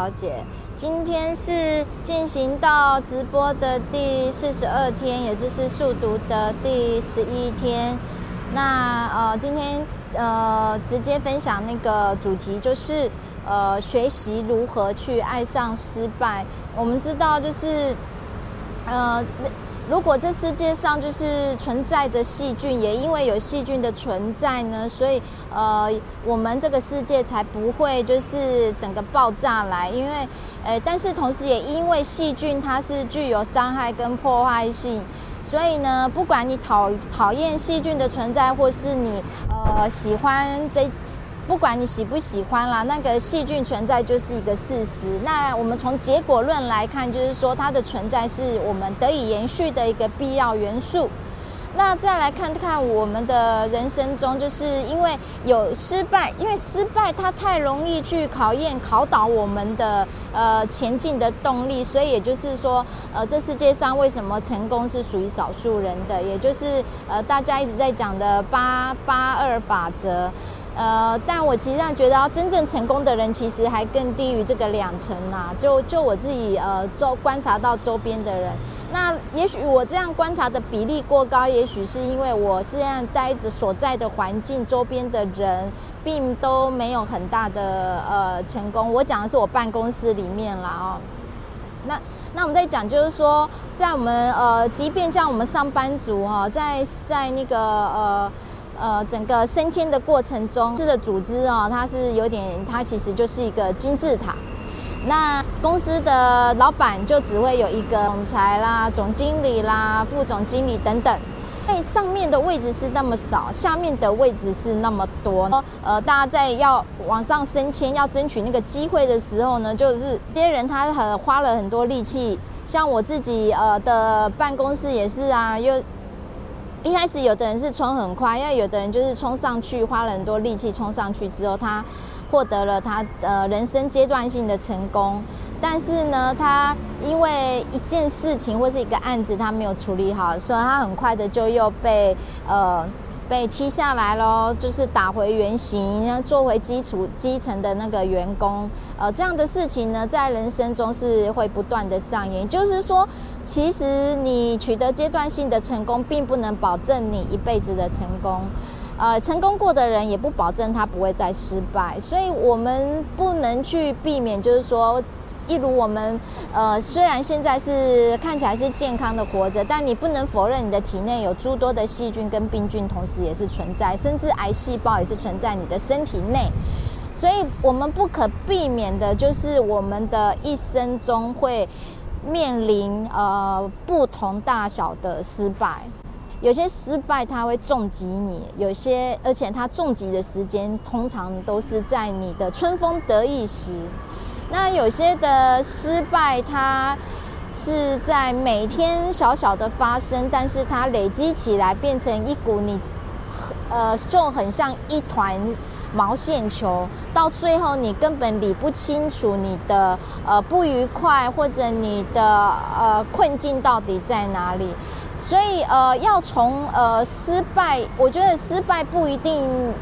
小姐。今天是进行到直播的第四十二天，也就是速读的第十一天。那呃，今天呃，直接分享那个主题就是呃，学习如何去爱上失败。我们知道，就是呃。如果这世界上就是存在着细菌，也因为有细菌的存在呢，所以呃，我们这个世界才不会就是整个爆炸来。因为呃，但是同时也因为细菌它是具有伤害跟破坏性，所以呢，不管你讨讨厌细菌的存在，或是你呃喜欢这。不管你喜不喜欢啦，那个细菌存在就是一个事实。那我们从结果论来看，就是说它的存在是我们得以延续的一个必要元素。那再来看看我们的人生中，就是因为有失败，因为失败它太容易去考验、考倒我们的呃前进的动力。所以也就是说，呃，这世界上为什么成功是属于少数人的？也就是呃，大家一直在讲的八八二法则。呃，但我其实上觉得，真正成功的人其实还更低于这个两成呐。就就我自己呃周观察到周边的人，那也许我这样观察的比例过高，也许是因为我是在待着所在的环境，周边的人并都没有很大的呃成功。我讲的是我办公室里面啦哦。那那我们在讲就是说，在我们呃，即便像我们上班族哈，在在那个呃。呃，整个升迁的过程中，这个组织、哦，它是有点，它其实就是一个金字塔。那公司的老板就只会有一个总裁啦、总经理啦、副总经理等等。哎，上面的位置是那么少，下面的位置是那么多。呃，大家在要往上升迁、要争取那个机会的时候呢，就是这些人他很花了很多力气。像我自己呃的办公室也是啊，又。一开始有的人是冲很快，因为有的人就是冲上去，花了很多力气冲上去之后，他获得了他呃人生阶段性的成功。但是呢，他因为一件事情或是一个案子他没有处理好，所以他很快的就又被呃。被踢下来喽，就是打回原形，做回基础基层的那个员工。呃，这样的事情呢，在人生中是会不断的上演。就是说，其实你取得阶段性的成功，并不能保证你一辈子的成功。呃，成功过的人也不保证他不会再失败，所以我们不能去避免，就是说，一如我们，呃，虽然现在是看起来是健康的活着，但你不能否认你的体内有诸多的细菌跟病菌，同时也是存在，甚至癌细胞也是存在你的身体内，所以我们不可避免的就是我们的一生中会面临呃不同大小的失败。有些失败它会重击你，有些而且它重击的时间通常都是在你的春风得意时。那有些的失败，它是在每天小小的发生，但是它累积起来变成一股你，呃，就很像一团毛线球，到最后你根本理不清楚你的呃不愉快或者你的呃困境到底在哪里。所以，呃，要从呃失败，我觉得失败不一定，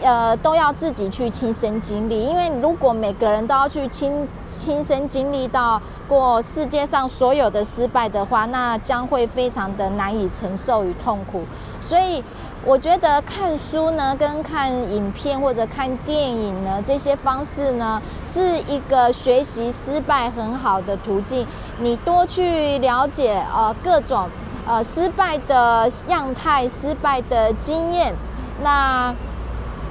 呃，都要自己去亲身经历。因为如果每个人都要去亲亲身经历到过世界上所有的失败的话，那将会非常的难以承受与痛苦。所以，我觉得看书呢，跟看影片或者看电影呢，这些方式呢，是一个学习失败很好的途径。你多去了解呃各种。呃，失败的样态，失败的经验，那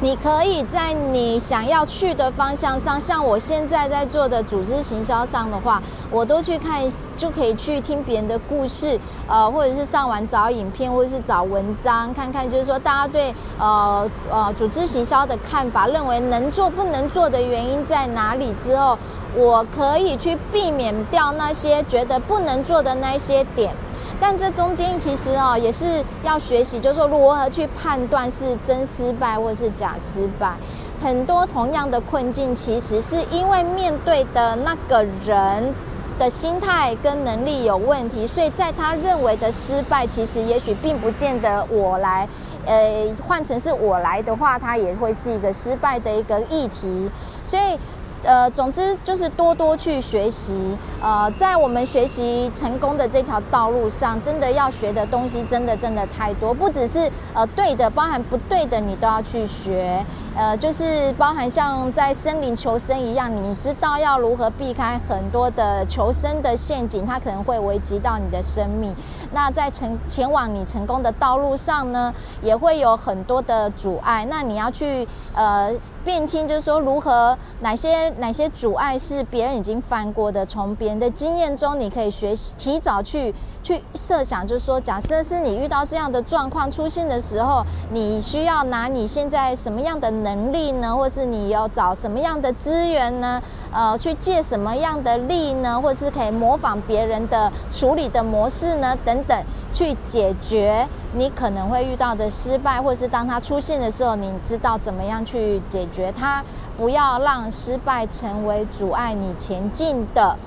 你可以在你想要去的方向上，像我现在在做的组织行销上的话，我都去看，就可以去听别人的故事，呃，或者是上网找影片，或者是找文章，看看就是说大家对呃呃组织行销的看法，认为能做不能做的原因在哪里之后，我可以去避免掉那些觉得不能做的那些点。但这中间其实哦，也是要学习，就是说如何去判断是真失败或是假失败。很多同样的困境，其实是因为面对的那个人的心态跟能力有问题，所以在他认为的失败，其实也许并不见得我来，呃，换成是我来的话，他也会是一个失败的一个议题。所以。呃，总之就是多多去学习。呃，在我们学习成功的这条道路上，真的要学的东西真的真的太多，不只是呃对的，包含不对的，你都要去学。呃，就是包含像在森林求生一样，你知道要如何避开很多的求生的陷阱，它可能会危及到你的生命。那在成前往你成功的道路上呢，也会有很多的阻碍。那你要去呃。辨清就是说，如何哪些哪些阻碍是别人已经翻过的，从别人的经验中，你可以学习，提早去去设想，就是说，假设是你遇到这样的状况出现的时候，你需要拿你现在什么样的能力呢？或是你要找什么样的资源呢？呃，去借什么样的力呢？或是可以模仿别人的处理的模式呢？等等。去解决你可能会遇到的失败，或是当它出现的时候，你知道怎么样去解决它，不要让失败成为阻碍你前进的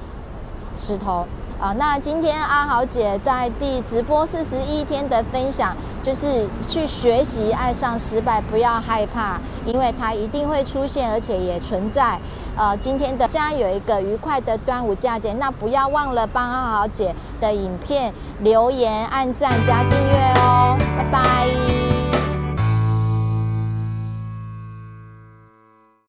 石头。啊，那今天阿豪姐在第直播四十一天的分享，就是去学习爱上失败，不要害怕，因为它一定会出现，而且也存在。呃，今天的家有一个愉快的端午佳节，那不要忘了帮阿豪姐的影片留言、按赞加订阅哦，拜拜。